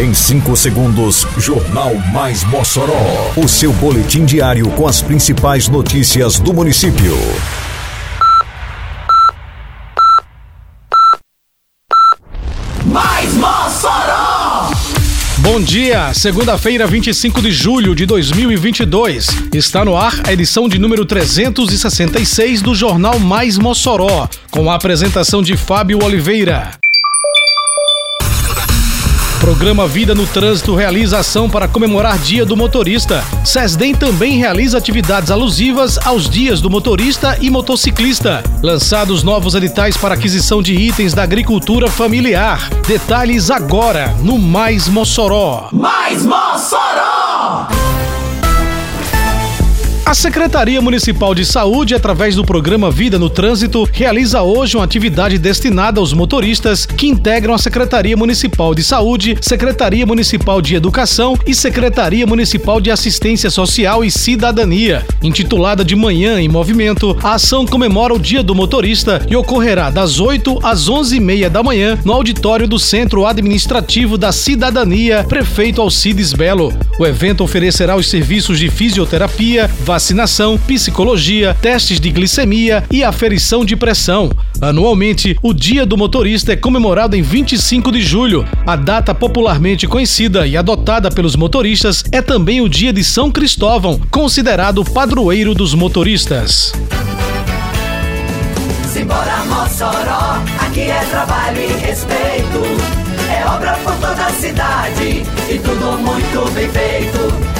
Em 5 segundos, Jornal Mais Mossoró. O seu boletim diário com as principais notícias do município. Mais Mossoró! Bom dia, segunda-feira, 25 de julho de 2022. Está no ar a edição de número 366 do Jornal Mais Mossoró, com a apresentação de Fábio Oliveira. Programa Vida no Trânsito realiza ação para comemorar Dia do Motorista. SESDEM também realiza atividades alusivas aos dias do motorista e motociclista. Lançados novos editais para aquisição de itens da agricultura familiar. Detalhes agora no Mais Mossoró. Mais Mossoró! A Secretaria Municipal de Saúde, através do programa Vida no Trânsito, realiza hoje uma atividade destinada aos motoristas que integram a Secretaria Municipal de Saúde, Secretaria Municipal de Educação e Secretaria Municipal de Assistência Social e Cidadania. Intitulada de Manhã em Movimento, a ação comemora o Dia do Motorista e ocorrerá das 8 às 11h30 da manhã no auditório do Centro Administrativo da Cidadania, Prefeito Alcides Belo. O evento oferecerá os serviços de fisioterapia, vacinação, psicologia, testes de glicemia e aferição de pressão. Anualmente, o Dia do Motorista é comemorado em 25 de julho. A data popularmente conhecida e adotada pelos motoristas é também o Dia de São Cristóvão, considerado padroeiro dos motoristas. Simbora Mossoró, aqui é trabalho e respeito. É obra por toda a cidade e tudo muito bem feito.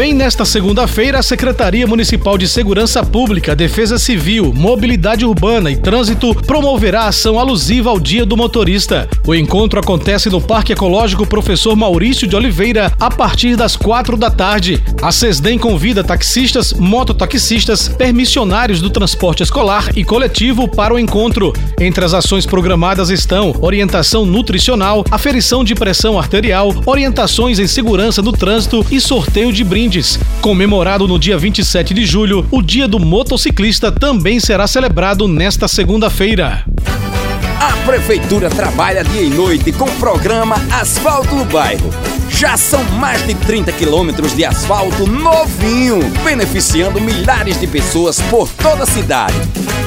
Também nesta segunda-feira, a Secretaria Municipal de Segurança Pública, Defesa Civil, Mobilidade Urbana e Trânsito promoverá ação alusiva ao Dia do Motorista. O encontro acontece no Parque Ecológico Professor Maurício de Oliveira a partir das quatro da tarde. A SESDEM convida taxistas, mototaxistas, permissionários do transporte escolar e coletivo para o encontro. Entre as ações programadas estão orientação nutricional, aferição de pressão arterial, orientações em segurança no trânsito e sorteio de brindes. Comemorado no dia 27 de julho, o Dia do Motociclista também será celebrado nesta segunda-feira. A prefeitura trabalha dia e noite com o programa Asfalto no Bairro. Já são mais de 30 quilômetros de asfalto novinho, beneficiando milhares de pessoas por toda a cidade.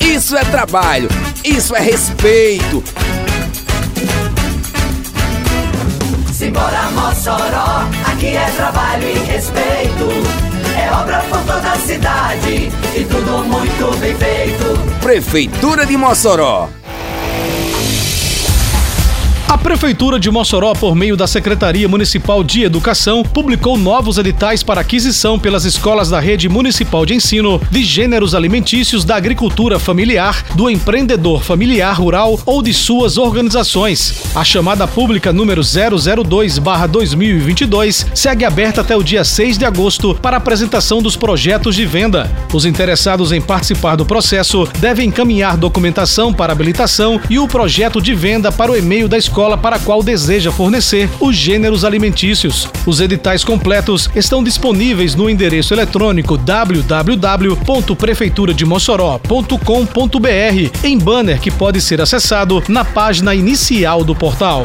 Isso é trabalho, isso é respeito. Simbora Mossoró, aqui é trabalho e respeito. Bem feito. Prefeitura de Mossoró. Prefeitura de Mossoró, por meio da Secretaria Municipal de Educação, publicou novos editais para aquisição pelas escolas da Rede Municipal de Ensino de gêneros alimentícios da agricultura familiar, do empreendedor familiar rural ou de suas organizações. A chamada pública número 002-2022 segue aberta até o dia 6 de agosto para apresentação dos projetos de venda. Os interessados em participar do processo devem encaminhar documentação para habilitação e o projeto de venda para o e-mail da escola para a qual deseja fornecer os gêneros alimentícios. Os editais completos estão disponíveis no endereço eletrônico www.prefeiturademossoró.com.br em banner que pode ser acessado na página inicial do portal.